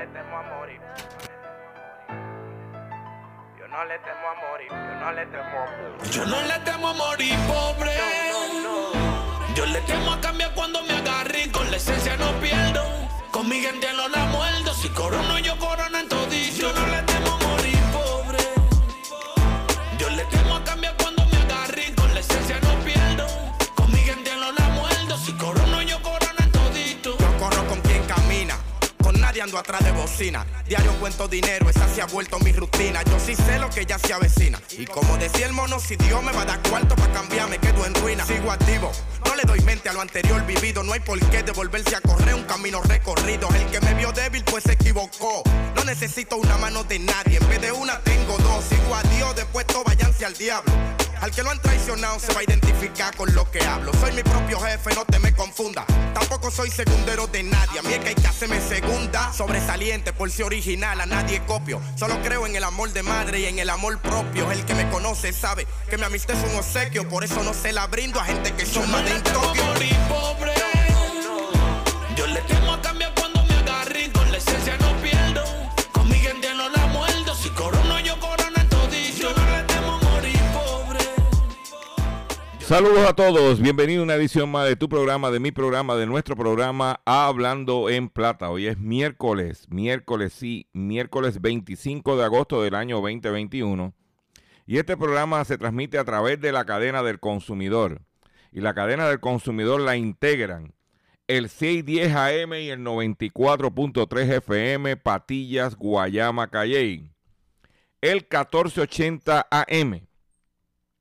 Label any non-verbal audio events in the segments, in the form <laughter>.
Le temo a morir. Yo no le temo a morir, yo no le temo a morir. Yo no le temo a morir pobre. Yo le temo a cambiar cuando me agarre y con la esencia no pierdo. Con mi gente no la muerdo. Si corono, yo corono en todito. Yo no le temo ando atrás de bocina. Diario cuento dinero, esa se ha vuelto mi rutina. Yo sí sé lo que ya se avecina. Y como decía el mono, si Dios me va a dar cuarto para cambiar, me quedo en ruina. Sigo activo. No le doy mente a lo anterior vivido. No hay por qué devolverse a correr un camino recorrido. El que me vio débil, pues se equivocó. No necesito una mano de nadie. En vez de una, tengo dos. Sigo a Dios, después todo váyanse al diablo. Al que lo han traicionado se va a identificar con lo que hablo. Soy mi propio jefe, no te me confunda. Tampoco soy segundero de nadie. A mí es que hay que hacerme segunda. Sobresaliente por ser original, a nadie copio. Solo creo en el amor de madre y en el amor propio. El que me conoce sabe que mi amistad es un obsequio. Por eso no se la brindo a gente que son más de Saludos a todos, bienvenido a una edición más de tu programa, de mi programa, de nuestro programa Hablando en Plata. Hoy es miércoles, miércoles sí, miércoles 25 de agosto del año 2021. Y este programa se transmite a través de la cadena del consumidor. Y la cadena del consumidor la integran el 610 AM y el 94.3 FM Patillas, Guayama, Calley. El 1480 AM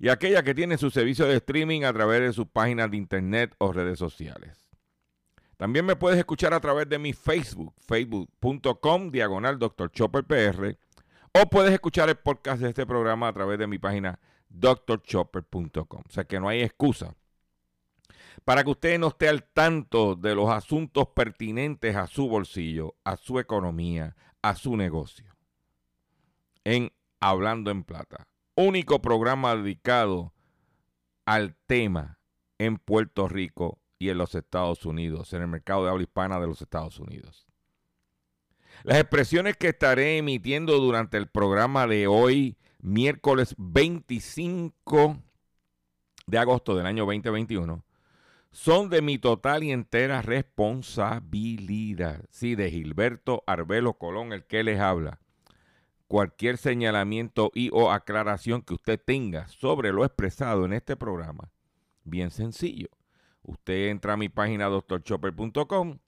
y aquella que tiene su servicio de streaming a través de sus páginas de internet o redes sociales. También me puedes escuchar a través de mi Facebook, facebook.com, diagonal Dr. Chopper PR, o puedes escuchar el podcast de este programa a través de mi página drchopper.com. O sea que no hay excusa para que usted no esté al tanto de los asuntos pertinentes a su bolsillo, a su economía, a su negocio. En Hablando en Plata único programa dedicado al tema en Puerto Rico y en los Estados Unidos, en el mercado de habla hispana de los Estados Unidos. Las expresiones que estaré emitiendo durante el programa de hoy, miércoles 25 de agosto del año 2021, son de mi total y entera responsabilidad. Sí, de Gilberto Arbelo Colón, el que les habla cualquier señalamiento y o aclaración que usted tenga sobre lo expresado en este programa, bien sencillo. Usted entra a mi página doctorchopper.com,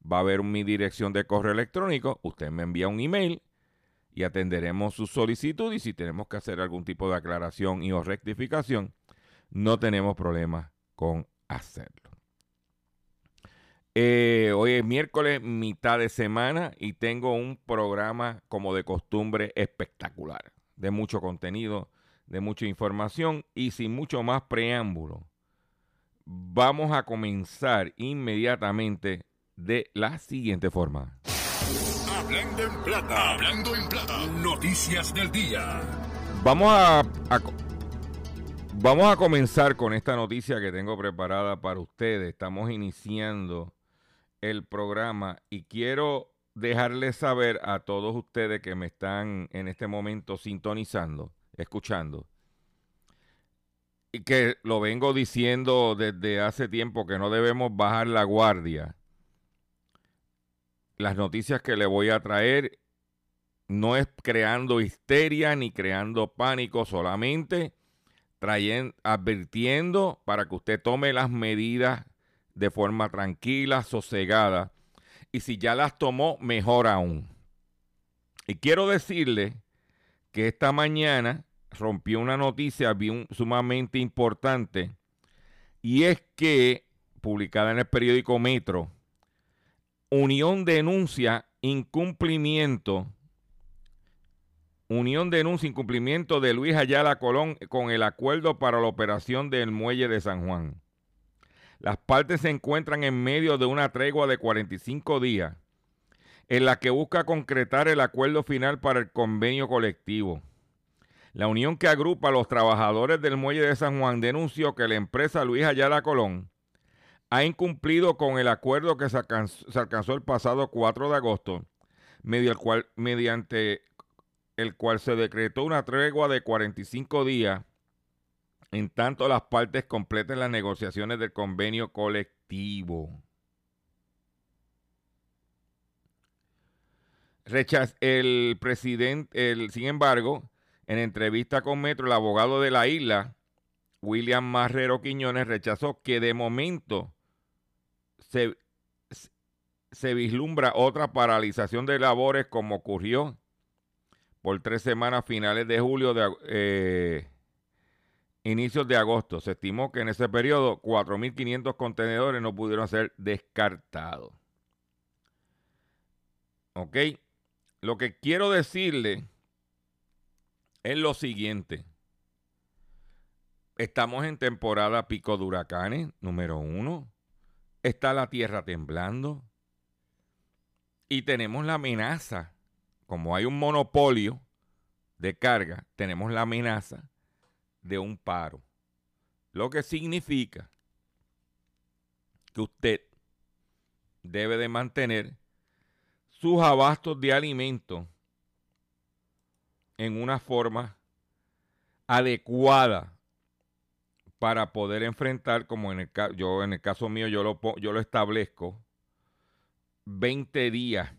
va a ver mi dirección de correo electrónico, usted me envía un email y atenderemos su solicitud y si tenemos que hacer algún tipo de aclaración y o rectificación, no tenemos problema con hacerlo. Eh, hoy es miércoles, mitad de semana, y tengo un programa como de costumbre espectacular, de mucho contenido, de mucha información y sin mucho más preámbulo. Vamos a comenzar inmediatamente de la siguiente forma. Hablando en plata, hablando en plata. Noticias del día. Vamos a, a vamos a comenzar con esta noticia que tengo preparada para ustedes. Estamos iniciando el programa y quiero dejarles saber a todos ustedes que me están en este momento sintonizando, escuchando, y que lo vengo diciendo desde hace tiempo que no debemos bajar la guardia. Las noticias que le voy a traer no es creando histeria ni creando pánico, solamente trayendo, advirtiendo para que usted tome las medidas de forma tranquila, sosegada. Y si ya las tomó, mejor aún. Y quiero decirle que esta mañana rompió una noticia sumamente importante y es que, publicada en el periódico Metro, Unión denuncia incumplimiento Unión denuncia incumplimiento de Luis Ayala Colón con el acuerdo para la operación del muelle de San Juan. Las partes se encuentran en medio de una tregua de 45 días en la que busca concretar el acuerdo final para el convenio colectivo. La unión que agrupa a los trabajadores del muelle de San Juan denunció que la empresa Luis Ayala Colón ha incumplido con el acuerdo que se alcanzó, el pasado 4 de agosto, mediante el cual se decretó una tregua de 45 días en tanto las partes completen las negociaciones del convenio colectivo. el presidente, el, sin embargo, en entrevista con Metro, el abogado de la isla, William Marrero Quiñones, rechazó que de momento se, se vislumbra otra paralización de labores como ocurrió por tres semanas finales de julio, de, eh, inicios de agosto. Se estimó que en ese periodo 4.500 contenedores no pudieron ser descartados. ¿Ok? Lo que quiero decirle es lo siguiente. Estamos en temporada pico de huracanes, número uno. Está la tierra temblando. Y tenemos la amenaza como hay un monopolio de carga, tenemos la amenaza de un paro. Lo que significa que usted debe de mantener sus abastos de alimentos en una forma adecuada para poder enfrentar, como en el, yo, en el caso mío yo lo, yo lo establezco, 20 días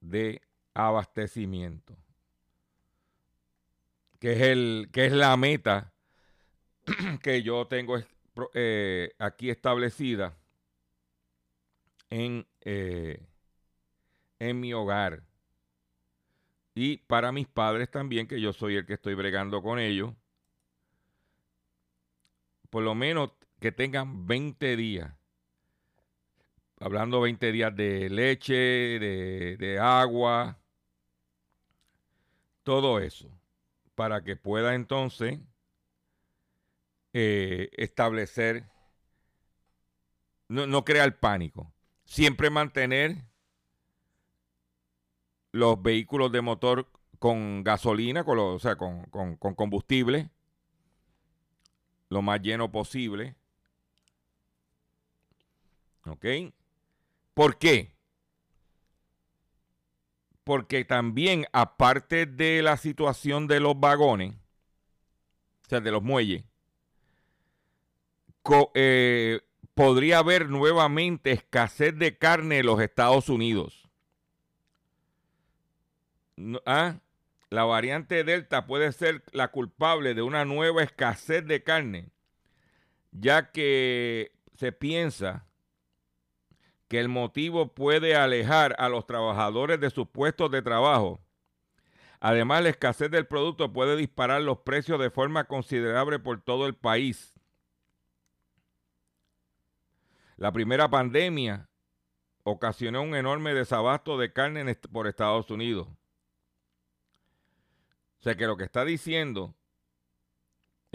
de abastecimiento, que es, el, que es la meta <clears throat> que yo tengo eh, aquí establecida en, eh, en mi hogar. Y para mis padres también, que yo soy el que estoy bregando con ellos, por lo menos que tengan 20 días hablando 20 días de leche, de, de, agua, todo eso, para que pueda entonces eh, establecer, no, no crear pánico, siempre mantener los vehículos de motor con gasolina, con o sea, con, con, con combustible, lo más lleno posible. ¿Ok? ¿Por qué? Porque también, aparte de la situación de los vagones, o sea, de los muelles, eh, podría haber nuevamente escasez de carne en los Estados Unidos. ¿Ah? La variante Delta puede ser la culpable de una nueva escasez de carne, ya que se piensa que el motivo puede alejar a los trabajadores de sus puestos de trabajo. Además, la escasez del producto puede disparar los precios de forma considerable por todo el país. La primera pandemia ocasionó un enorme desabasto de carne por Estados Unidos. O sea que lo que está diciendo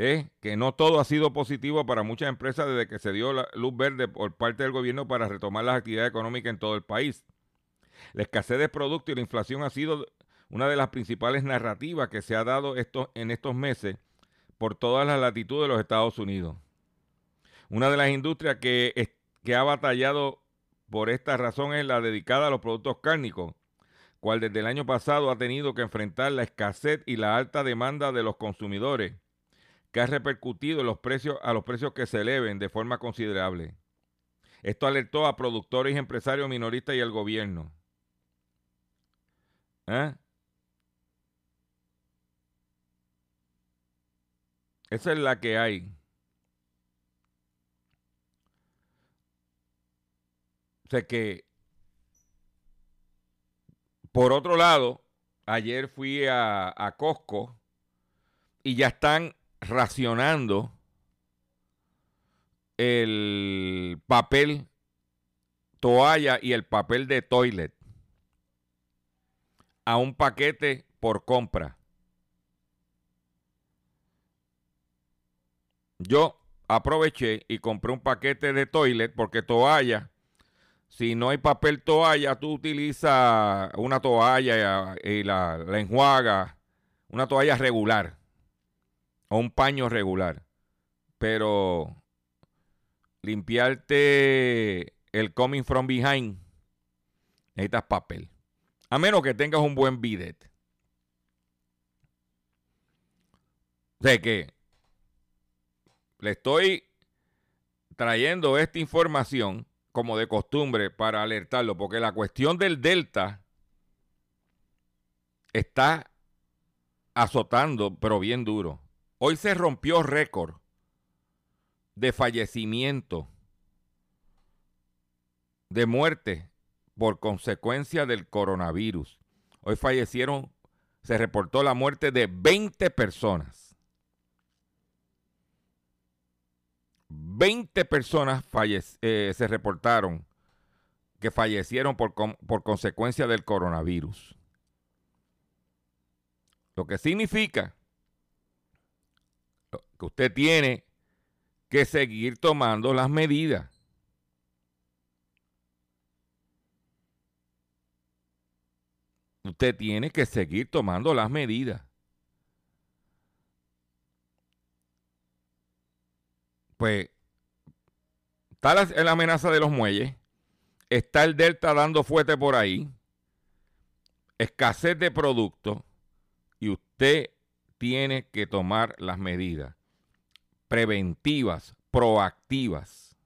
es que no todo ha sido positivo para muchas empresas desde que se dio la luz verde por parte del gobierno para retomar las actividades económicas en todo el país. La escasez de productos y la inflación ha sido una de las principales narrativas que se ha dado en estos meses por todas las latitudes de los Estados Unidos. Una de las industrias que, que ha batallado por esta razón es la dedicada a los productos cárnicos, cual desde el año pasado ha tenido que enfrentar la escasez y la alta demanda de los consumidores que ha repercutido en los precios, a los precios que se eleven de forma considerable. Esto alertó a productores, empresarios minoristas y el gobierno. ¿Eh? Esa es la que hay. O sea que, por otro lado, ayer fui a, a Costco y ya están racionando el papel toalla y el papel de toilet a un paquete por compra. Yo aproveché y compré un paquete de toilet porque toalla, si no hay papel toalla, tú utilizas una toalla y la, la una toalla regular o un paño regular. Pero limpiarte el coming from behind, necesitas papel. A menos que tengas un buen bidet. O sea que le estoy trayendo esta información como de costumbre para alertarlo, porque la cuestión del delta está azotando, pero bien duro. Hoy se rompió récord de fallecimiento, de muerte por consecuencia del coronavirus. Hoy fallecieron, se reportó la muerte de 20 personas. 20 personas eh, se reportaron que fallecieron por, por consecuencia del coronavirus. Lo que significa que usted tiene que seguir tomando las medidas. Usted tiene que seguir tomando las medidas. Pues está la, amenaza de los muelles, está el Delta dando fuerte por ahí, escasez de productos y usted tiene que tomar las medidas preventivas, proactivas,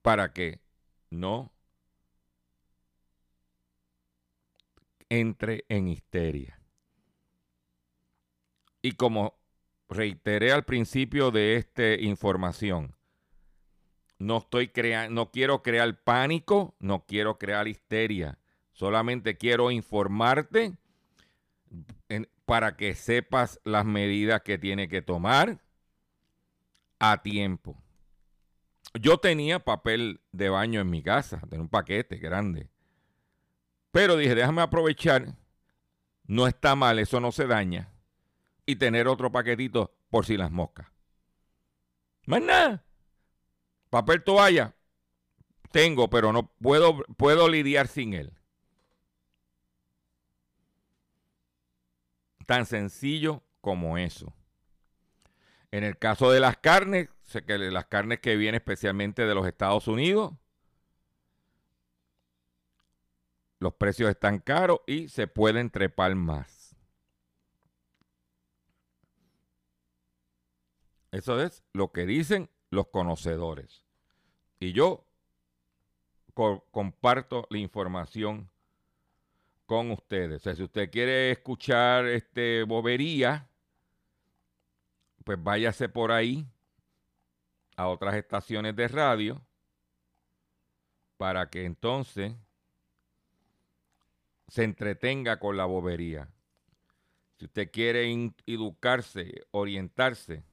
para que no entre en histeria. Y como reiteré al principio de esta información, no estoy creando, no quiero crear pánico, no quiero crear histeria. Solamente quiero informarte para que sepas las medidas que tiene que tomar a tiempo. Yo tenía papel de baño en mi casa, tenía un paquete grande. Pero dije, déjame aprovechar, no está mal, eso no se daña, y tener otro paquetito por si las moscas. Más nada. Papel toalla, tengo, pero no puedo, puedo lidiar sin él. Tan sencillo como eso. En el caso de las carnes, que las carnes que vienen especialmente de los Estados Unidos, los precios están caros y se pueden trepar más. Eso es lo que dicen los conocedores. Y yo comparto la información con ustedes. O sea, si usted quiere escuchar este bobería, pues váyase por ahí a otras estaciones de radio para que entonces se entretenga con la bobería. Si usted quiere educarse, orientarse,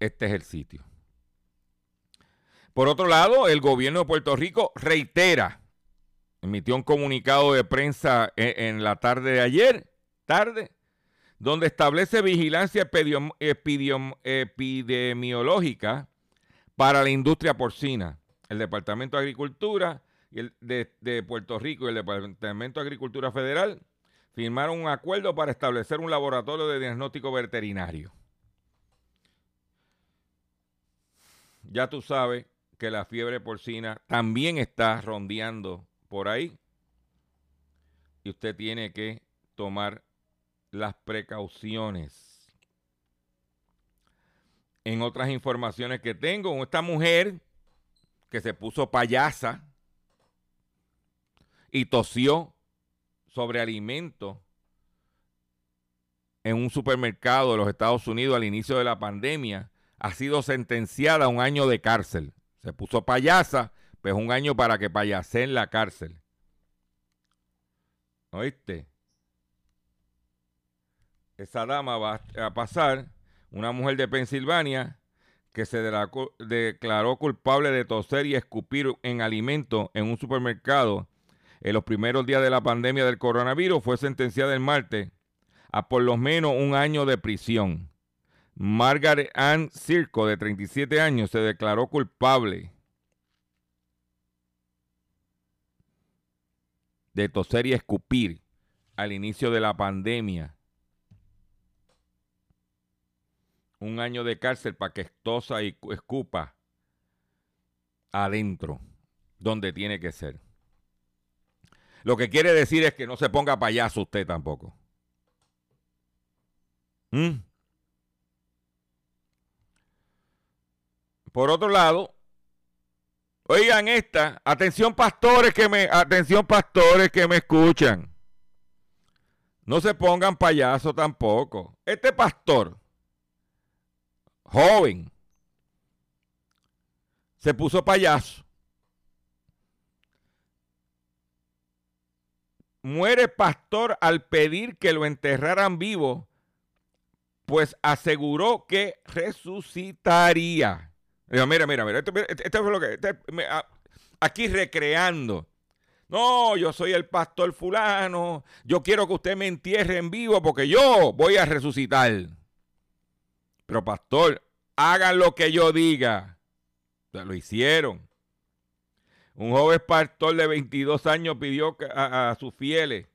este es el sitio. Por otro lado, el gobierno de Puerto Rico reitera emitió un comunicado de prensa en, la tarde de ayer, tarde, donde establece vigilancia epidemiológica para la industria porcina. El Departamento de Agricultura el de, Puerto Rico y el Departamento de Agricultura Federal firmaron un acuerdo para establecer un laboratorio de diagnóstico veterinario. Ya tú sabes que la fiebre porcina también está rondeando por ahí. Y usted tiene que tomar las precauciones. En otras informaciones que tengo, esta mujer que se puso payasa y tosió sobre alimentos en un supermercado de los Estados Unidos al inicio de la pandemia ha sido sentenciada a un año de cárcel. Se puso payasa, pues un año para que payase en la cárcel. ¿Oíste? Esa dama va a pasar, una mujer de Pensilvania, que se declaró culpable de toser y escupir en alimento en un supermercado en los primeros días de la pandemia del coronavirus, fue sentenciada el martes a por lo menos un año de prisión. Margaret Ann Circo, de 37 años, se declaró culpable de toser y escupir al inicio de la pandemia. Un año de cárcel para que tosa y escupa adentro, donde tiene que ser. Lo que quiere decir es que no se ponga payaso usted tampoco. ¿Mm? Por otro lado, oigan esta, atención pastores que me, atención pastores que me escuchan. No se pongan payaso tampoco. Este pastor, joven, se puso payaso. Muere pastor al pedir que lo enterraran vivo, pues aseguró que resucitaría mira, mira, mira, esto, fue lo que, este, aquí recreando. No, yo soy el pastor fulano, yo quiero que usted me entierre en vivo porque yo voy a resucitar. Pero pastor, hagan lo que yo diga. lo hicieron. Un joven pastor de 22 años pidió a, a sus fieles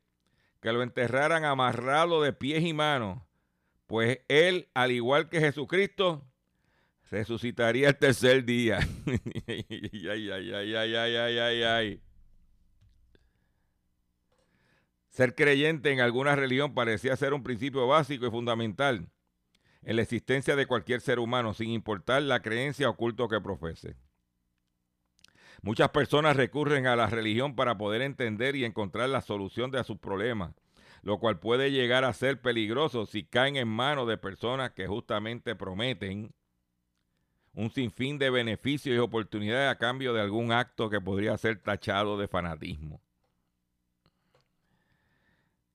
que lo enterraran amarrado de pies y manos, pues él, al igual que Jesucristo, resucitaría el tercer día. <laughs> ay, ay, ay, ay, ay, ay, ay, ay. Ser creyente en alguna religión parecía ser un principio básico y fundamental en la existencia de cualquier ser humano, sin importar la creencia o culto que profese. Muchas personas recurren a la religión para poder entender y encontrar la solución de sus problemas, lo cual puede llegar a ser peligroso si caen en manos de personas que justamente prometen un sinfín de beneficios y oportunidades a cambio de algún acto que podría ser tachado de fanatismo.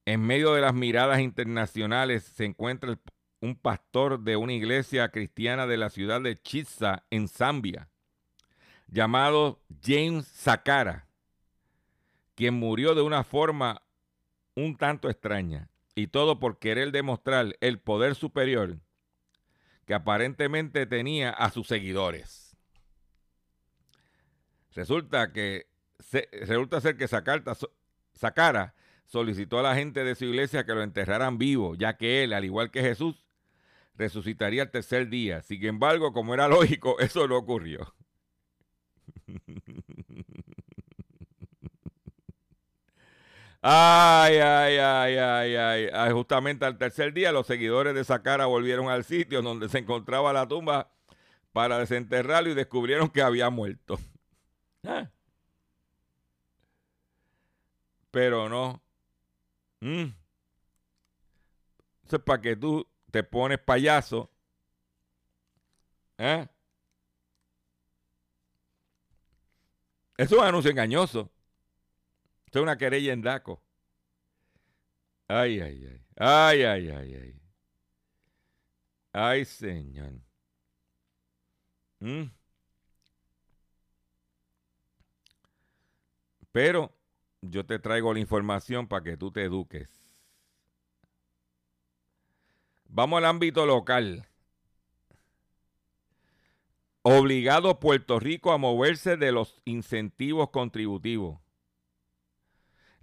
En medio de las miradas internacionales se encuentra un pastor de una iglesia cristiana de la ciudad de Chitsa, en Zambia, llamado James Sakara, quien murió de una forma un tanto extraña, y todo por querer demostrar el poder superior que aparentemente tenía a sus seguidores. Resulta que resulta ser que Sacara solicitó a la gente de su iglesia que lo enterraran vivo, ya que él, al igual que Jesús, resucitaría el tercer día. Sin embargo, como era lógico, <laughs> eso no ocurrió. Ay, ay, ay, ay, ay, Justamente al tercer día, los seguidores de Sacara volvieron al sitio donde se encontraba la tumba para desenterrarlo y descubrieron que había muerto. <laughs> Ah. Pero no. Mm. Eso es para que tú te pones payaso. ¿Eh? Eso es un anuncio engañoso. Esto es una querella en DACO. Ay, ay, ay. Ay, ay, ay, ay. Ay, señor. ¿Mm? Pero yo te traigo la información para que tú te eduques. Vamos al ámbito local. Obligado Puerto Rico a moverse de los incentivos contributivos.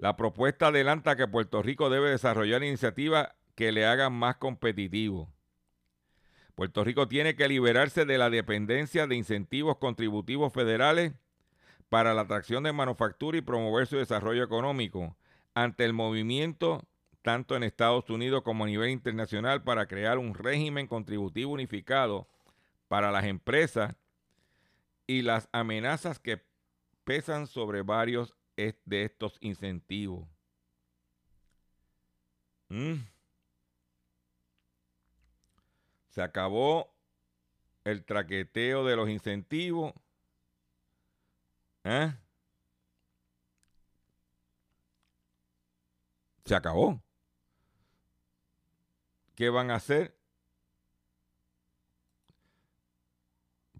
La propuesta adelanta que Puerto Rico debe desarrollar iniciativas que le hagan más competitivo. Puerto Rico tiene que liberarse de la dependencia de incentivos contributivos federales para la atracción de manufactura y promover su desarrollo económico ante el movimiento tanto en Estados Unidos como a nivel internacional para crear un régimen contributivo unificado para las empresas y las amenazas que pesan sobre varios de estos incentivos. ¿Mm? Se acabó el traqueteo de los incentivos. ¿Eh? Se acabó. ¿Qué van a hacer?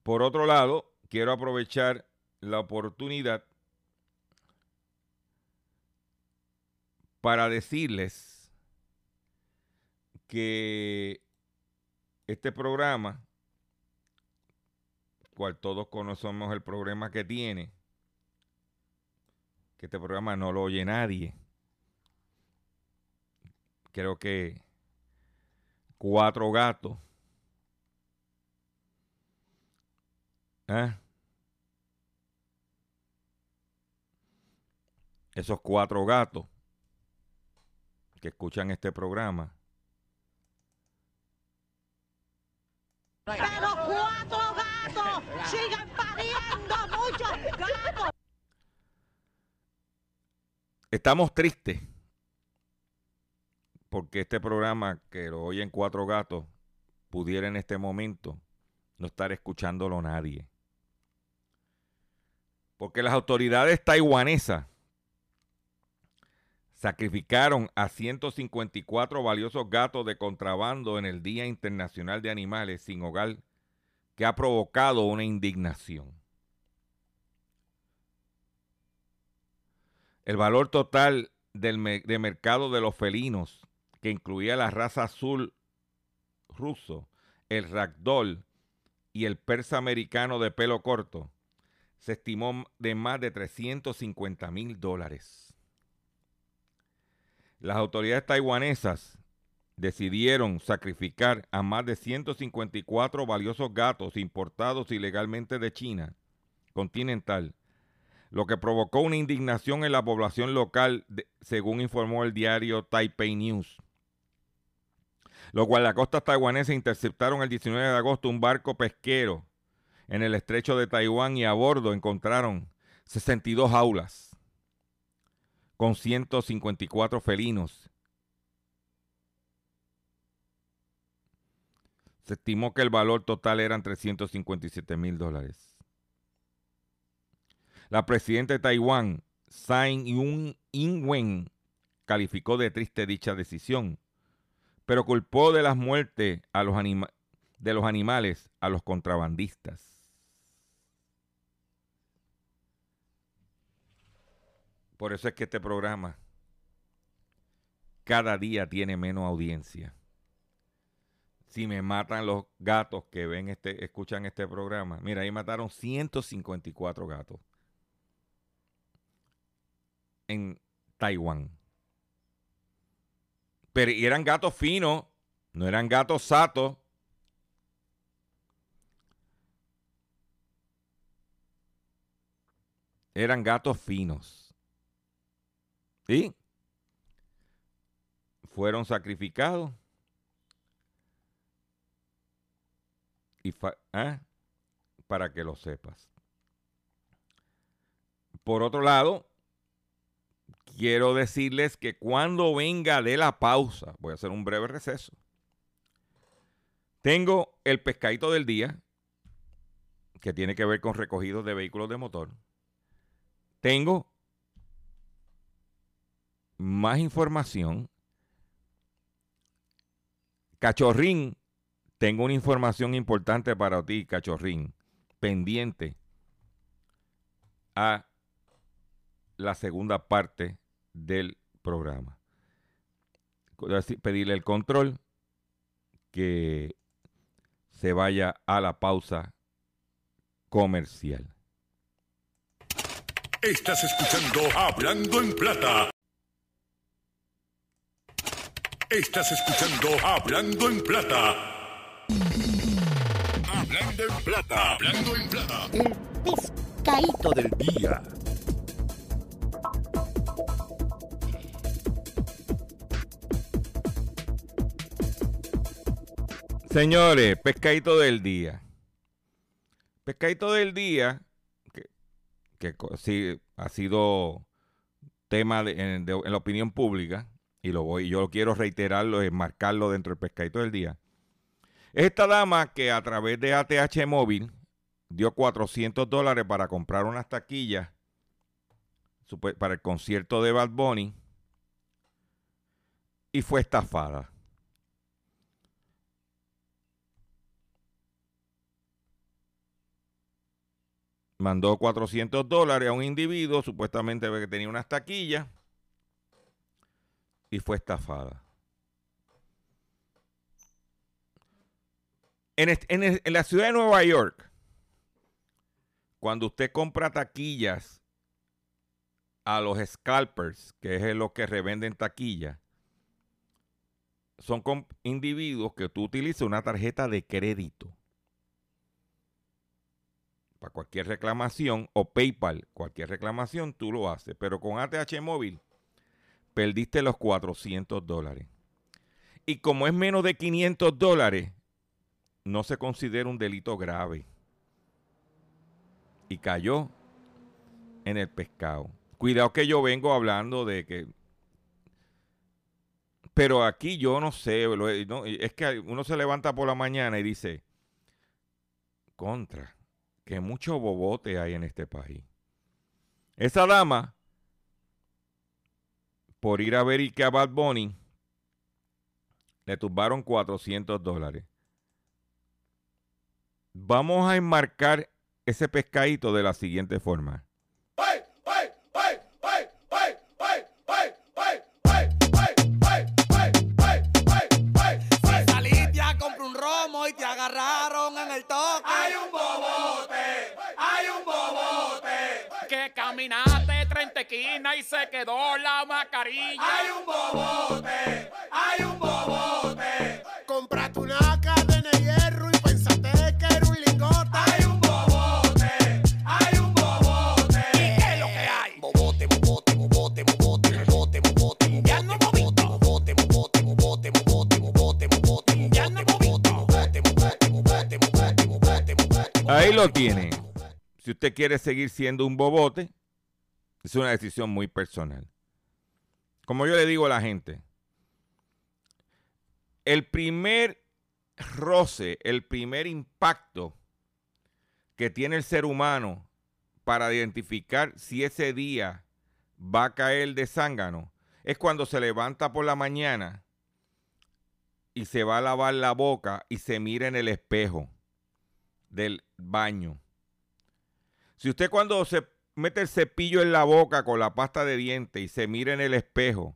Por otro lado, quiero aprovechar la oportunidad para decirles que este programa, cual todos conocemos el programa que tiene, que este programa no lo oye nadie. Creo que cuatro gatos. ¿Eh? Esos cuatro gatos que escuchan este programa. Pero cuatro gatos sigan pariendo muchos gatos. Estamos tristes porque este programa que lo oyen cuatro gatos pudiera en este momento no estar escuchándolo nadie. Porque las autoridades taiwanesas sacrificaron a 154 valiosos gatos de contrabando en el Día Internacional de Animales sin hogar, que ha provocado una indignación. El valor total del de mercado de los felinos, que incluía la raza azul ruso, el ragdoll y el persa americano de pelo corto, se estimó de más de 350 mil dólares. Las autoridades taiwanesas decidieron sacrificar a más de 154 valiosos gatos importados ilegalmente de China continental, lo que provocó una indignación en la población local, según informó el diario Taipei News. Los guardacostas taiwaneses interceptaron el 19 de agosto un barco pesquero en el estrecho de Taiwán y a bordo encontraron 62 jaulas con 154 felinos. Se estimó que el valor total eran 357 mil dólares. La presidenta de Taiwán, Tsai Ing-wen, calificó de triste dicha decisión, pero culpó de las muertes a los de los animales a los contrabandistas. Por eso es que este programa cada día tiene menos audiencia. Si me matan los gatos que ven este, escuchan este programa, mira, ahí mataron 154 gatos en Taiwán. Pero eran gatos finos, no eran gatos satos. Eran gatos finos. ¿Sí? Fueron sacrificados. Y ¿eh? Para que lo sepas. Por otro lado, quiero decirles que cuando venga de la pausa, voy a hacer un breve receso. Tengo el pescadito del día, que tiene que ver con recogidos de vehículos de motor. Tengo más información. Cachorrín, tengo una información importante para ti, Cachorrín, pendiente a la segunda parte del programa. Pedirle el control que se vaya a la pausa comercial. Estás escuchando Hablando en Plata. Estás escuchando Hablando en Plata. Hablando en Plata. Hablando en Plata. El pescadito del día. Señores, pescadito del día. Pescadito del día, que, que sí, ha sido tema de, en la opinión pública y lo voy, yo quiero reiterarlo, marcarlo dentro del pescadito del día. Esta dama que a través de ATH Móvil dio 400 dólares para comprar unas taquillas para el concierto de Bad Bunny y fue estafada. Mandó 400 dólares a un individuo, supuestamente que tenía unas taquillas, y fue estafada. En, la ciudad de Nueva York, cuando usted compra taquillas a los scalpers, que es lo que revenden taquillas, son individuos que tú utilizas una tarjeta de crédito para cualquier reclamación o PayPal, cualquier reclamación tú lo haces, pero con ATH móvil perdiste los 400 dólares. Y como es menos de 500 dólares, no se considera un delito grave. Y cayó en el pescado. Cuidado que yo vengo hablando de que... Pero aquí yo no sé, es que uno se levanta por la mañana y dice, contra, que mucho bobote hay en este país. Esa dama, por ir a ver y que a Bad Bunny, le tumbaron 400 dólares. Vamos a enmarcar ese pescadito de la siguiente forma. Saliste a comprar un romo y te agarraron en el toque. Hay un bobote, hay un bobote. Que caminaste 30 esquinas y se quedó la mascarilla. Hay un bobote, hay un bobote. Compraste una cadena de hierro y pensaste que era un lingote. Hay un bobote, hay un bobote. ¿Y qué es lo que hay? Bobote, bobote, bobote, bobote, bobote, bobote. Ya no visto. Bobote, bobote, bobote, bobote, bobote, bobote. Ya no visto. Bobote, bobote, bobote, bobote, bobote, bobote. Ahí lo tiene. Si usted quiere seguir siendo un bobote, es una decisión muy personal. Como yo le digo a la gente, el primer roce, el primer impacto que tiene el ser humano para identificar si ese día va a caer de zángano es cuando se levanta por la mañana y se va a lavar la boca y se mira en el espejo del baño. Si usted cuando se mete el cepillo en la boca con la pasta de dientes y se mira en el espejo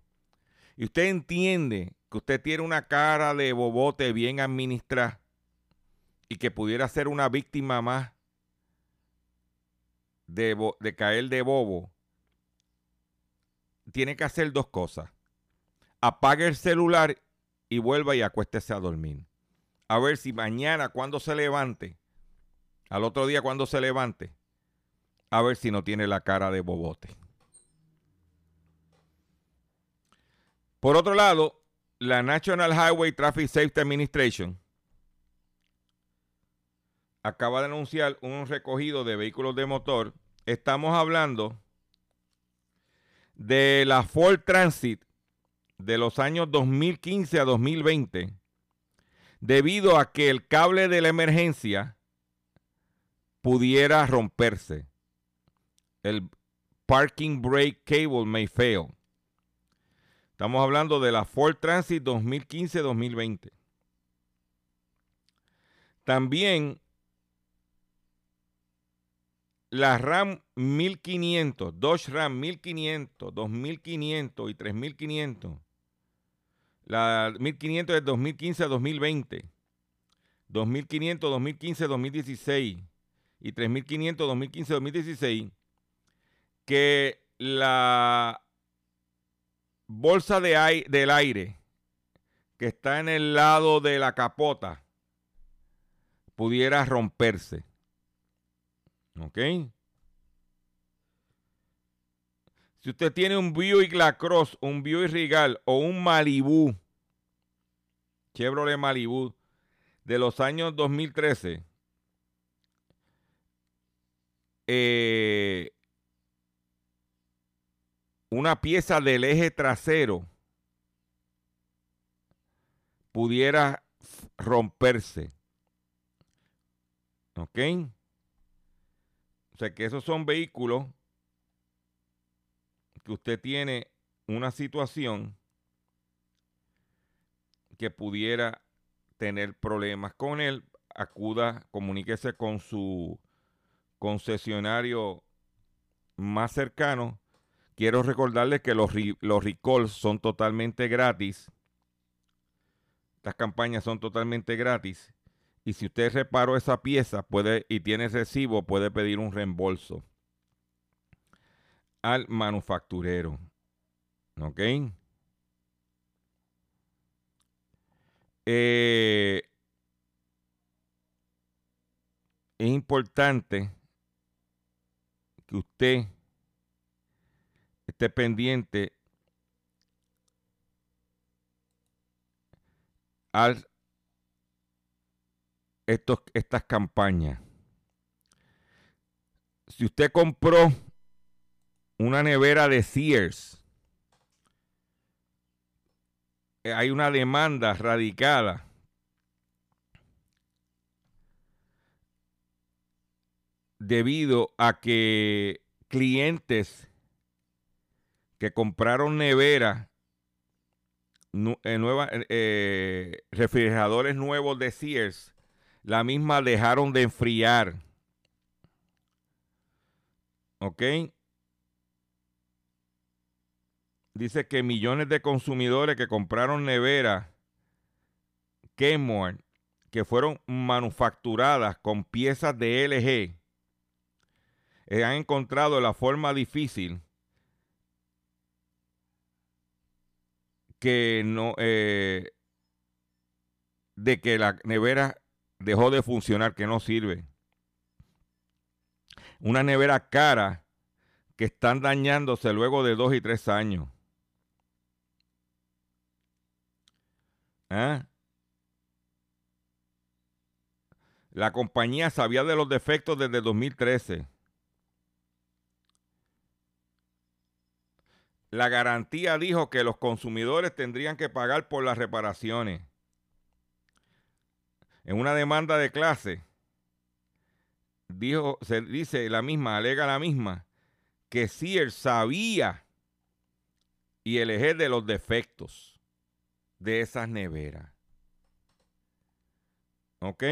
y usted entiende que usted tiene una cara de bobote bien administrada y que pudiera ser una víctima más de, de caer de bobo, tiene que hacer dos cosas. Apague el celular y vuelva y acuéstese a dormir. A ver si mañana cuando se levante, al otro día cuando se levante, a ver si no tiene la cara de bobote. Por otro lado, la National Highway Traffic Safety Administration acaba de anunciar un recogido de vehículos de motor. Estamos hablando de la Ford Transit de los años 2015 a 2020, debido a que el cable de la emergencia pudiera romperse. El parking brake cable may fail. Estamos hablando de la Ford Transit 2015-2020. También la RAM 1500, Dodge RAM 1500, 2500 y 3500. La 1500 es 2015 a 2020. 2500, 2015, 2016 y 3500, 2015, 2016. Que la bolsa de ai- del aire que está en el lado de la capota pudiera romperse. ¿Ok? Si usted tiene un Buick Lacrosse, un Buick Regal o un Malibu, Chevrolet Malibu, de los años 2013, eh, una pieza del eje trasero pudiera romperse. ¿Ok? O sea que esos son vehículos que usted tiene una situación que pudiera tener problemas con él, acuda, comuníquese con su concesionario más cercano. Quiero recordarles que los, los recalls son totalmente gratis. Estas campañas son totalmente gratis. Y si usted reparó esa pieza puede, y tiene recibo, puede pedir un reembolso al manufacturero. ¿Ok? Eh, es importante que usted esté pendiente a estos, estas campañas. Si usted compró una nevera de Sears, eh, hay una demanda radicada debido a que clientes que compraron nevera, nu- eh, eh, eh, refrigeradores nuevos de Sears, la misma dejaron de enfriar. ¿Ok? Dice que millones de consumidores que compraron nevera Kenmore, que fueron manufacturadas con piezas de LG, han encontrado la forma difícil que no eh, de que la nevera dejó de funcionar, que no sirve. Una nevera cara que están dañándose luego de dos y tres años. ¿Ah? La compañía sabía de los defectos desde 2013. La garantía dijo que los consumidores tendrían que pagar por las reparaciones. En una demanda de clase, dijo, se dice la misma, alega la misma, que Sears sabía y elegir de los defectos de esas neveras. ¿Ok?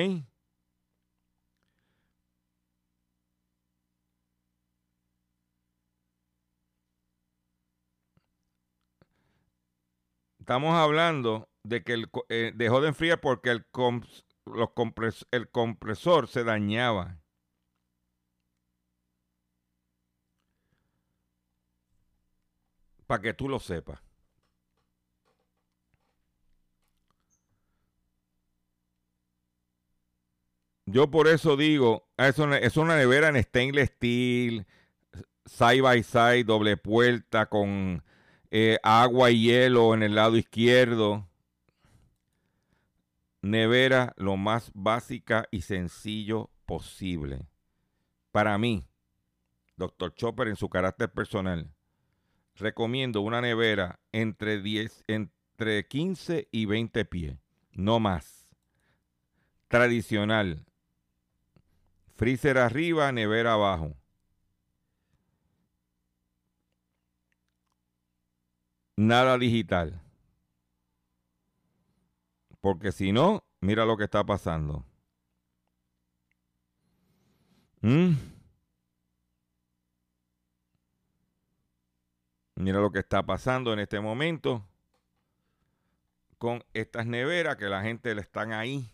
Estamos hablando de que el, eh, dejó de enfriar porque el, los compres- el compresor se dañaba. Para que tú lo sepas. Yo por eso digo, ah, es una, es una nevera en stainless steel, side by side, doble puerta, con eh, agua y hielo en el lado izquierdo. Nevera lo más básica y sencillo posible. Para mí, Dr. Chopper en su carácter personal, recomiendo una nevera entre 10, entre 15 y 20 pies, no más. Tradicional. Freezer arriba, nevera abajo. Nada digital. Porque si no, mira lo que está pasando. ¿Mm? Mira lo que está pasando en este momento con estas neveras que la gente le están ahí.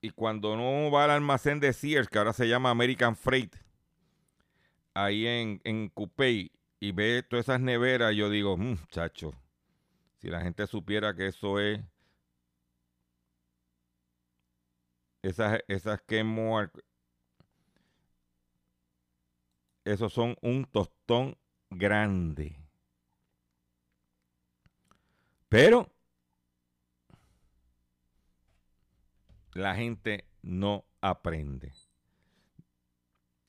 Y cuando no va al almacén de Sears, que ahora se llama American Freight, ahí en, en Coupé, y ve todas esas neveras, yo digo, muchacho, si la gente supiera que eso es, esas, esas esos son un tostón grande. Pero la gente no aprende.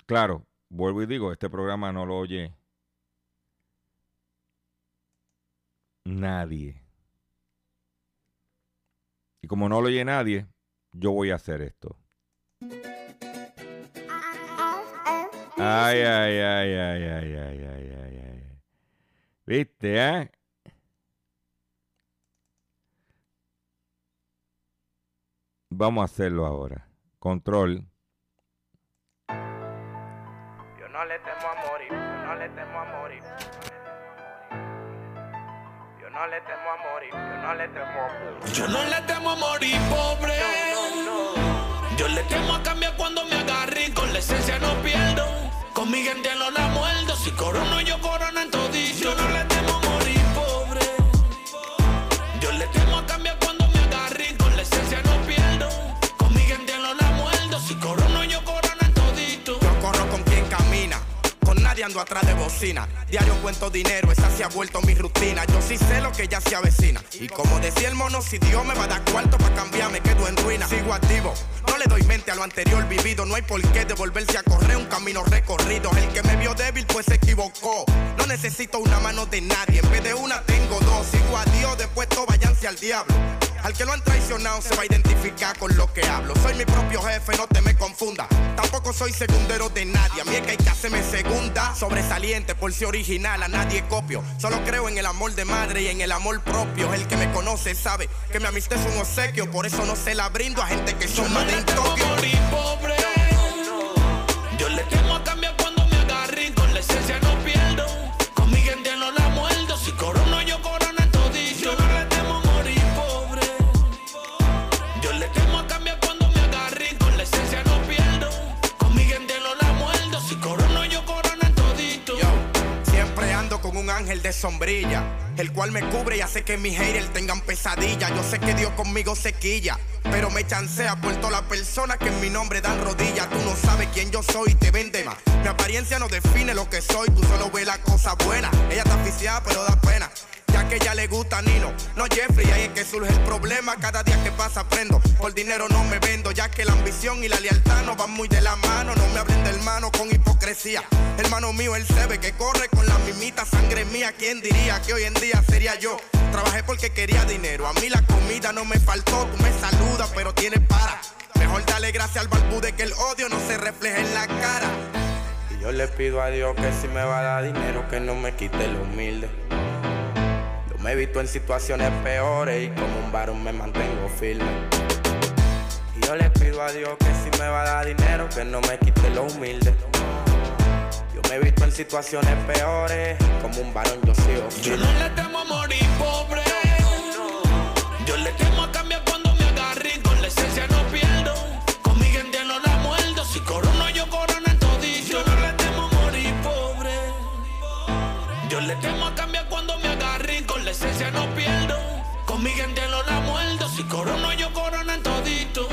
Claro, vuelvo y digo, este programa no lo oye nadie. Y como no lo oye nadie, yo voy a hacer esto. Ay, ay, ay, ay, ay, ay, ay, ay. ¿Viste, eh? Vamos a hacerlo ahora. Control. No le temo a morir, yo no le temo a morir. Yo no le temo a morir pobre. Yo le temo a cambiar cuando me agarre y con la esencia no pierdo. Con mi gente no la muerdo. Si corono, yo corono en todito. Yo no le temo a morir pobre. Yo le temo a cambiar cuando me agarre y con la esencia no pierdo. Con mi gente no la muerdo. Si corono, atrás de bocina. Diario cuento dinero, esa se ha vuelto mi rutina. Yo sí sé lo que ya se avecina. Y como decía el mono, si Dios me va a dar cuarto para cambiar, me quedo en ruina. Sigo activo, no le doy mente a lo anterior vivido. No hay por qué devolverse a correr un camino recorrido. El que me vio débil, pues se equivocó. No necesito una mano de nadie, en vez de una tengo dos. Sigo a Dios, después todo váyanse al diablo. Al que lo han traicionado se va a identificar con lo que hablo. Soy mi propio jefe, no te me confunda. Tampoco soy segundero de nadie. A mí es que hay que hacerme segunda. Sobresaliente por si original, a nadie copio. Solo creo en el amor de madre y en el amor propio. El que me conoce sabe que mi amistad es un obsequio. Por eso no se la brindo a gente que son más de. Yo le temo a cambiar sombrilla, el cual me cubre y hace que mis haters tengan pesadilla. Yo sé que Dios conmigo se quilla, pero me chancea por todas las personas que en mi nombre dan rodillas. Tú no sabes quién yo soy y te vende más. Mi apariencia no define lo que soy, tú solo ves la cosa buena. Ella está aficiada, pero da pena. Ya que ella le gusta Nino, no Jeffrey, ahí es que surge el problema. Cada día que pasa aprendo, por dinero no me vendo, ya que la ambición y la lealtad no van muy de la mano. No me hablen de hermano con hipocresía. Hermano mío, él se ve que corre con la mimita sangre mía. ¿Quién diría que hoy en día sería yo? Trabajé porque quería dinero, a mí la comida no me faltó. Tú me saludas, pero tienes para. Mejor dale gracias al balbude que el odio no se refleje en la cara. Y yo le pido a Dios que si me va a dar dinero, que no me quite lo humilde. Yo me he visto en situaciones peores y como un varón me mantengo firme. Y yo le pido a Dios que si me va a dar dinero, que no me quite lo humilde. Yo me he visto en situaciones peores como un varón yo sigo Yo firme. no le temo a morir pobre. Yo le temo a cambiar Con mi gente no la muerdo. Si corono, yo corono en todito.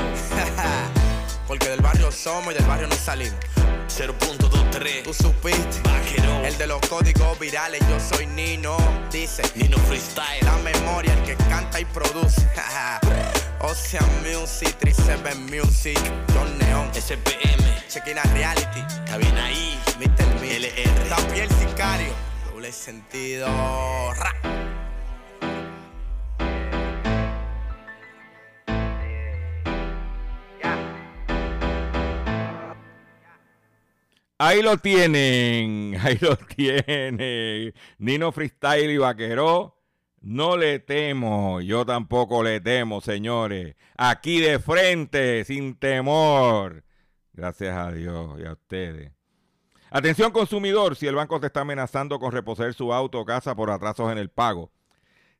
<laughs> Porque del barrio somos y del barrio no salimos. 0.23. Tú supiste. Vaquero. El de los códigos virales, yo soy Nino. Dice Nino Freestyle. la memoria, el que canta y produce. <laughs> Ocean Music, 37 Music, John Neon, SPM. Chequina Reality, Está bien ahí. Mr. Mill, LR. El sicario, doble sentido. Ra. Ahí lo tienen, <laughs> ahí lo tienen. Nino Freestyle y Vaqueró. No le temo, yo tampoco le temo, señores. Aquí de frente, sin temor. Gracias a Dios y a ustedes. Atención consumidor, si el banco te está amenazando con reposer su auto o casa por atrasos en el pago.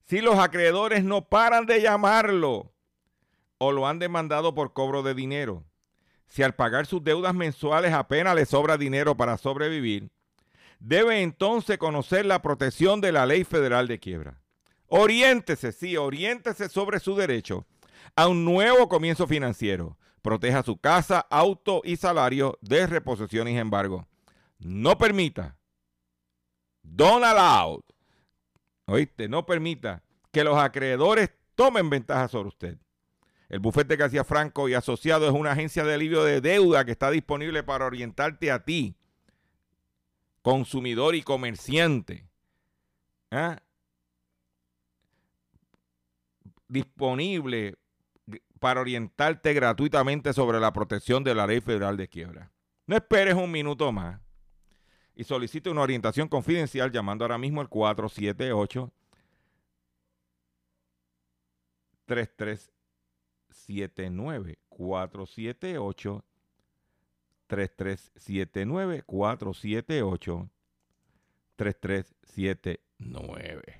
Si los acreedores no paran de llamarlo o lo han demandado por cobro de dinero si al pagar sus deudas mensuales apenas le sobra dinero para sobrevivir, debe entonces conocer la protección de la ley federal de quiebra. Oriéntese, sí, oriéntese sobre su derecho a un nuevo comienzo financiero. Proteja su casa, auto y salario de reposición y embargo. No permita, don't allow, oíste, no permita que los acreedores tomen ventaja sobre usted. El bufete García Franco y Asociado es una agencia de alivio de deuda que está disponible para orientarte a ti, consumidor y comerciante. ¿Ah? Disponible para orientarte gratuitamente sobre la protección de la ley federal de quiebra. No esperes un minuto más y solicite una orientación confidencial llamando ahora mismo al 478 3379 478 3379 478 3379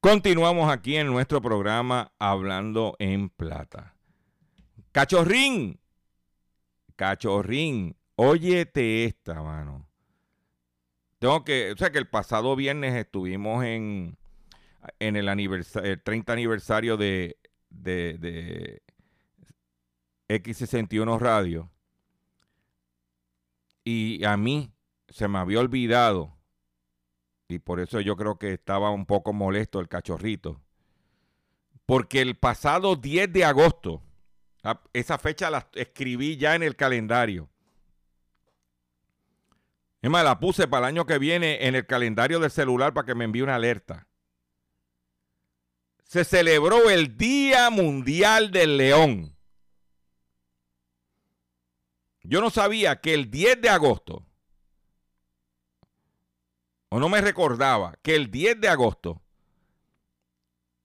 Continuamos aquí en nuestro programa Hablando en Plata. Cachorrín, cachorrín, óyete esta, mano. Tengo que, o sea que el pasado viernes estuvimos en, en el, aniversa- el 30 aniversario de, de, de X61 Radio. Y a mí se me había olvidado y por eso yo creo que estaba un poco molesto el cachorrito. Porque el pasado 10 de agosto, ah, esa fecha la escribí ya en el calendario. Es más, la puse para el año que viene en el calendario del celular para que me envíe una alerta. Se celebró el Día Mundial del León. Yo no sabía que el 10 de agosto o no me recordaba que el 10 de agosto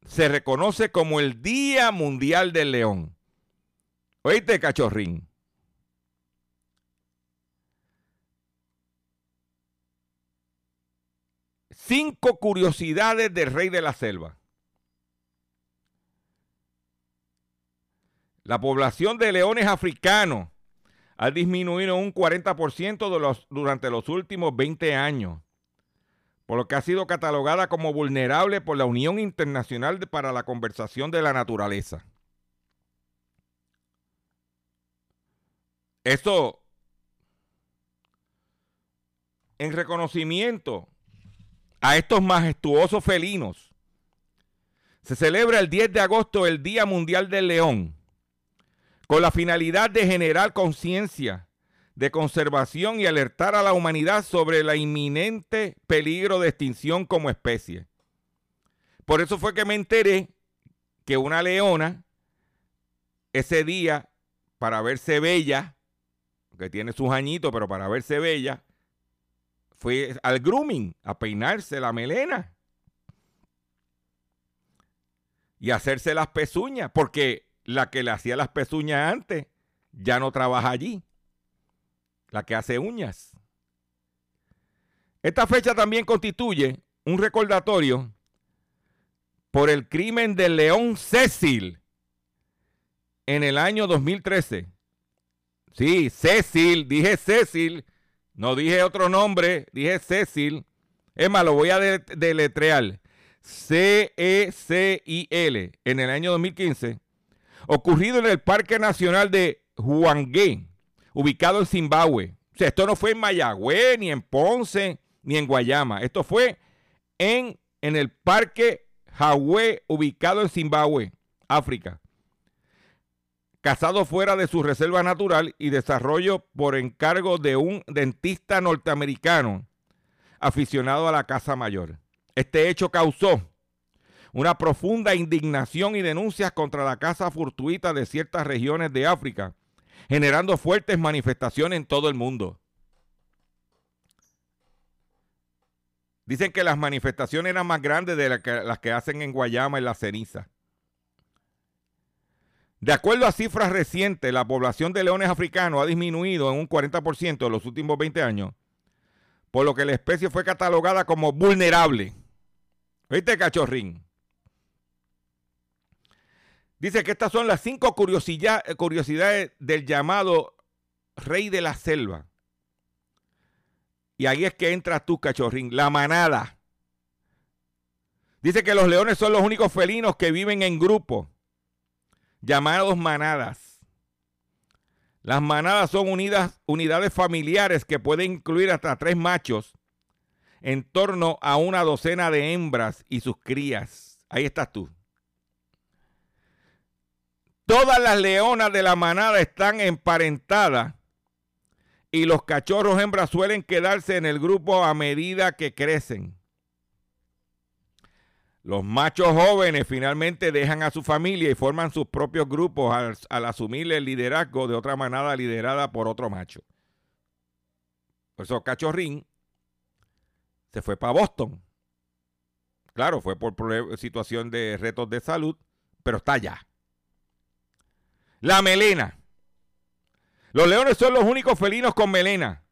se reconoce como el Día Mundial del León. Oíste, cachorrín. Cinco curiosidades del rey de la selva. La población de leones africanos ha disminuido un 40% de los, durante los últimos 20 años por lo que ha sido catalogada como vulnerable por la Unión Internacional para la Conversación de la Naturaleza. Esto, en reconocimiento a estos majestuosos felinos, se celebra el 10 de agosto el Día Mundial del León, con la finalidad de generar conciencia de conservación y alertar a la humanidad sobre la inminente peligro de extinción como especie. Por eso fue que me enteré que una leona ese día, para verse bella, que tiene sus añitos, pero para verse bella, fue al grooming, a peinarse la melena y hacerse las pezuñas, porque la que le hacía las pezuñas antes ya no trabaja allí la que hace uñas. Esta fecha también constituye un recordatorio por el crimen del león Cecil en el año 2013. Sí, Cecil, dije Cecil, no dije otro nombre, dije Cecil. Es más, lo voy a de- deletrear. C-E-C-I-L, en el año 2015, ocurrido en el Parque Nacional de Huangue, ubicado en Zimbabue. O sea, esto no fue en Mayagüez, ni en Ponce, ni en Guayama. Esto fue en, en el Parque Hawé, ubicado en Zimbabue, África. Cazado fuera de su reserva natural y desarrollo por encargo de un dentista norteamericano aficionado a la caza mayor. Este hecho causó una profunda indignación y denuncias contra la caza fortuita de ciertas regiones de África, generando fuertes manifestaciones en todo el mundo. Dicen que las manifestaciones eran más grandes de las que, hacen en Guayama en la ceniza. De acuerdo a cifras recientes, la población de leones africanos ha disminuido en un 40% en los últimos 20 años, por lo que la especie fue catalogada como vulnerable. ¿Viste, cachorrín? Dice que estas son las cinco curiosidad- curiosidades del llamado rey de la selva. Y ahí es que entras tú, cachorrín, la manada. Dice que los leones son los únicos felinos que viven en grupo. llamados manadas. Las manadas son unidas, unidades familiares que pueden incluir hasta tres machos en torno a una docena de hembras y sus crías. Ahí estás tú. Todas las leonas de la manada están emparentadas y los cachorros hembras suelen quedarse en el grupo a medida que crecen. Los machos jóvenes finalmente dejan a su familia y forman sus propios grupos al, asumir el liderazgo de otra manada liderada por otro macho. Por eso Cachorrín se fue para Boston. Claro, fue por situación de retos de salud, pero está allá. La melena. Los leones son los únicos felinos con melena.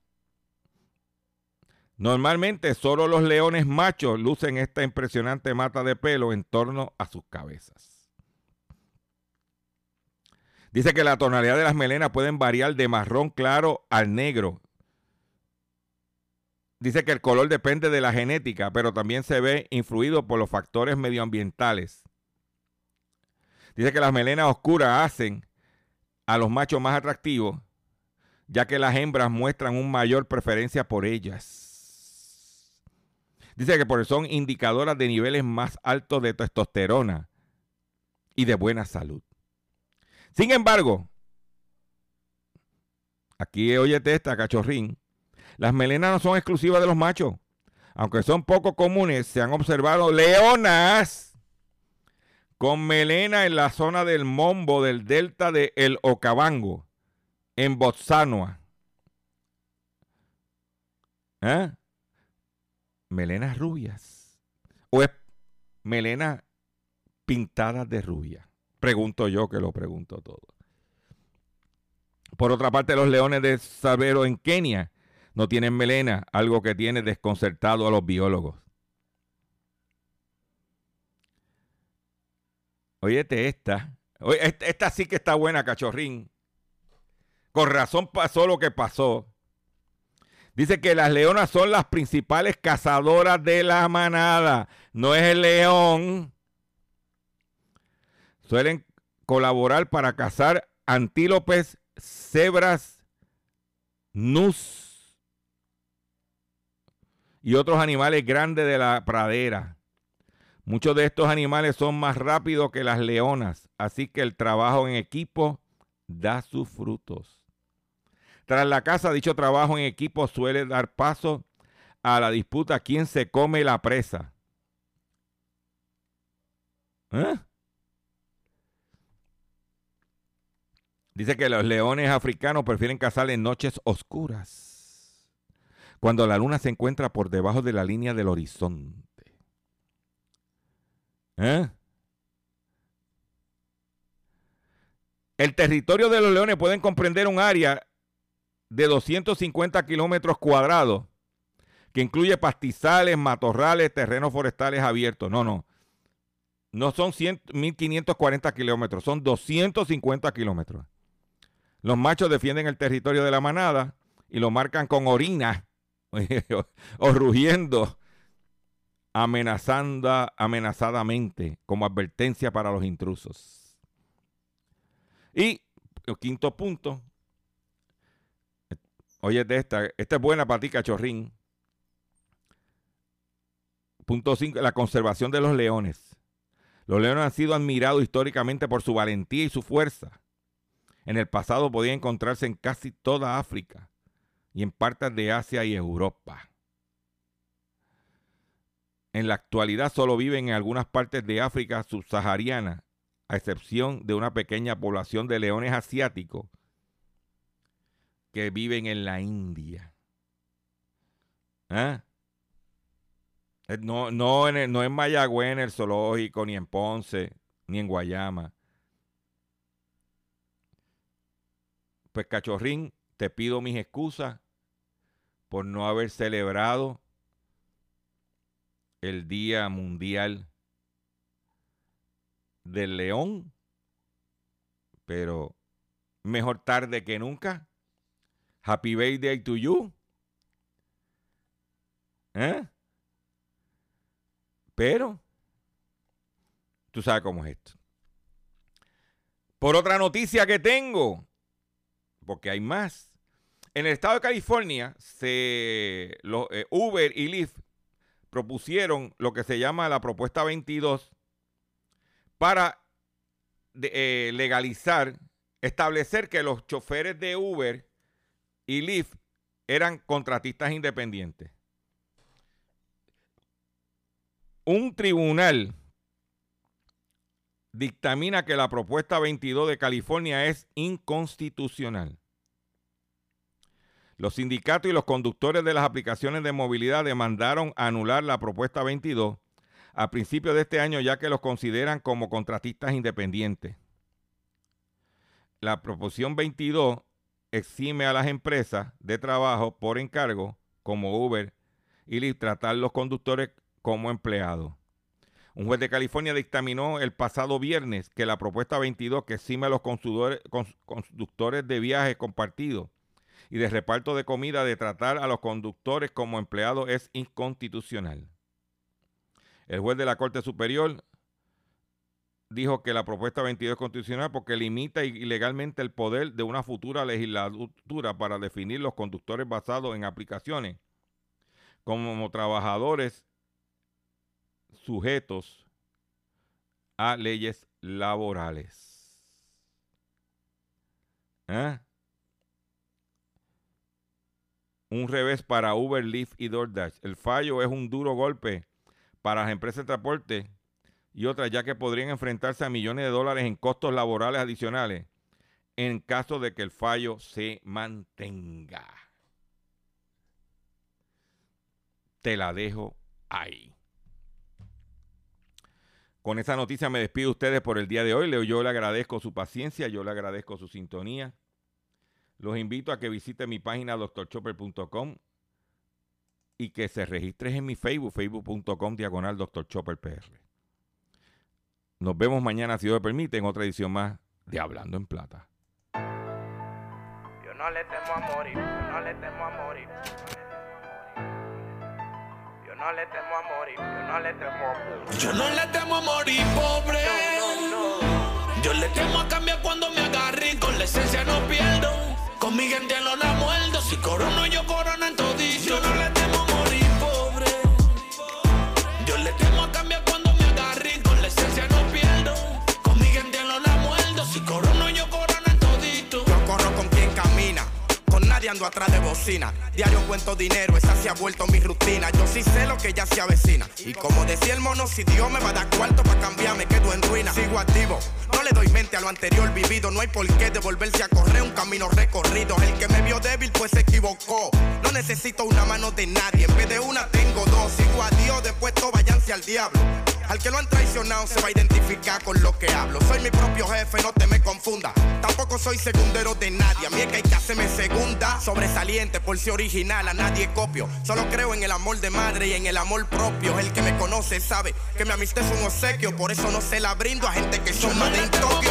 Normalmente solo los leones machos lucen esta impresionante mata de pelo en torno a sus cabezas. Dice que la tonalidad de las melenas pueden variar de marrón claro al negro. Dice que el color depende de la genética, pero también se ve influido por los factores medioambientales. Dice que las melenas oscuras hacen a los machos más atractivos, ya que las hembras muestran una mayor preferencia por ellas. Dice que por son indicadoras de niveles más altos de testosterona y de buena salud. Sin embargo, aquí óyete esta, cachorrín, las melenas no son exclusivas de los machos. Aunque son poco comunes, se han observado leonas con melena en la zona del Mombo del delta de El Okavango, en Botswana. ¿Eh? Melenas rubias. ¿O es melena pintadas de rubia? Pregunto yo que lo pregunto todo. Por otra parte, los leones de Sabero en Kenia no tienen melena, algo que tiene desconcertado a los biólogos. Óyete esta. Esta sí que está buena, cachorrín. Con razón pasó lo que pasó. Dice que las leonas son las principales cazadoras de la manada. No es el león. Suelen colaborar para cazar antílopes, cebras, nus y otros animales grandes de la pradera. Muchos de estos animales son más rápidos que las leonas, así que el trabajo en equipo da sus frutos. Tras la caza, dicho trabajo en equipo suele dar paso a la disputa quién se come la presa. ¿Eh? Dice que los leones africanos prefieren cazar en noches oscuras, cuando la luna se encuentra por debajo de la línea del horizonte. ¿Eh? El territorio de los leones pueden comprender un área de 250 kilómetros cuadrados que incluye pastizales, matorrales, terrenos forestales abiertos. No, no. No son 1540 kilómetros, son 250 kilómetros. Los machos defienden el territorio de la manada y lo marcan con orina <laughs> o rugiendo amenazando, amenazadamente como advertencia para los intrusos. Y el quinto punto, oye de esta, esta es buena para ti, cachorrín. Punto 5, la conservación de los leones. Los leones han sido admirados históricamente por su valentía y su fuerza. En el pasado podían encontrarse en casi toda África y en partes de Asia y Europa. En la actualidad solo viven en algunas partes de África subsahariana, a excepción de una pequeña población de leones asiáticos que viven en la India. ¿Ah? Eh, no, no, en no en Mayagüez, en el zoológico, ni en Ponce, ni en Guayama. Pues cachorrín, te pido mis excusas por no haber celebrado el Día Mundial del León, pero mejor tarde que nunca. Happy birthday to you. ¿Eh? Pero, tú sabes cómo es esto. Por otra noticia que tengo, porque hay más. En el estado de California, se, eh, Uber y Lyft propusieron lo que se llama la propuesta 22 para eh, legalizar, establecer que los choferes de Uber y Lyft eran contratistas independientes. Un tribunal dictamina que la propuesta 22 de California es inconstitucional. Los sindicatos y los conductores de las aplicaciones de movilidad demandaron anular la propuesta 22 a principios de este año ya que los consideran como contratistas independientes. La proposición 22 exime a las empresas de trabajo por encargo como Uber y Lyft tratar los conductores como empleados. Un juez de California dictaminó el pasado viernes que la propuesta 22 que exime a los conductores de viajes compartidos y de reparto de comida de tratar a los conductores como empleados es inconstitucional. El juez de la Corte Superior dijo que la propuesta 22 es constitucional porque limita ilegalmente el poder de una futura legislatura para definir los conductores basados en aplicaciones como trabajadores sujetos a leyes laborales. ¿Eh? Un revés para Uber, Lyft y DoorDash. El fallo es un duro golpe para las empresas de transporte y otras, ya que podrían enfrentarse a millones de dólares en costos laborales adicionales en caso de que el fallo se mantenga. Te la dejo ahí. Con esa noticia me despido de ustedes por el día de hoy. Yo le agradezco su paciencia, yo le agradezco su sintonía. Los invito a que visiten mi página drchopper.com y que se registren en mi Facebook, facebook.com diagonal drchopperpr. Nos vemos mañana, si Dios me permite, en otra edición más de Hablando en Plata. Yo no le temo a morir, yo no le temo a morir. Yo no le temo a morir, yo no le temo a morir. Yo no le temo a morir pobre. Yo le temo a cambiar cuando me agarre y con la esencia no pierdo. Con mi gente no la muerdo. Si corono, yo corono en todito. Yo no le temo morir pobre. Yo le temo a cambiar cuando me agarre con la esencia no pierdo. Con mi gente no la muerdo. Si corono, atrás de bocina. Diario cuento dinero, esa se ha vuelto mi rutina. Yo sí sé lo que ya se avecina. Y como decía el mono, si Dios me va a dar cuarto para cambiar, me quedo en ruina. Sigo activo, no le doy mente a lo anterior vivido. No hay por qué devolverse a correr un camino recorrido. El que me vio débil, pues se equivocó. No necesito una mano de nadie, en vez de una tengo dos. Sigo a Dios, después todo váyanse al diablo. Al que lo han traicionado se va a identificar con lo que hablo. Soy mi propio jefe, no te me confunda. Tampoco soy segundero de nadie. A mí es que hay que hacerme segunda. Sobresaliente por ser original, a nadie copio. Solo creo en el amor de madre y en el amor propio. El que me conoce sabe que mi amistad es un obsequio. Por eso no se la brindo a gente que son más de Temo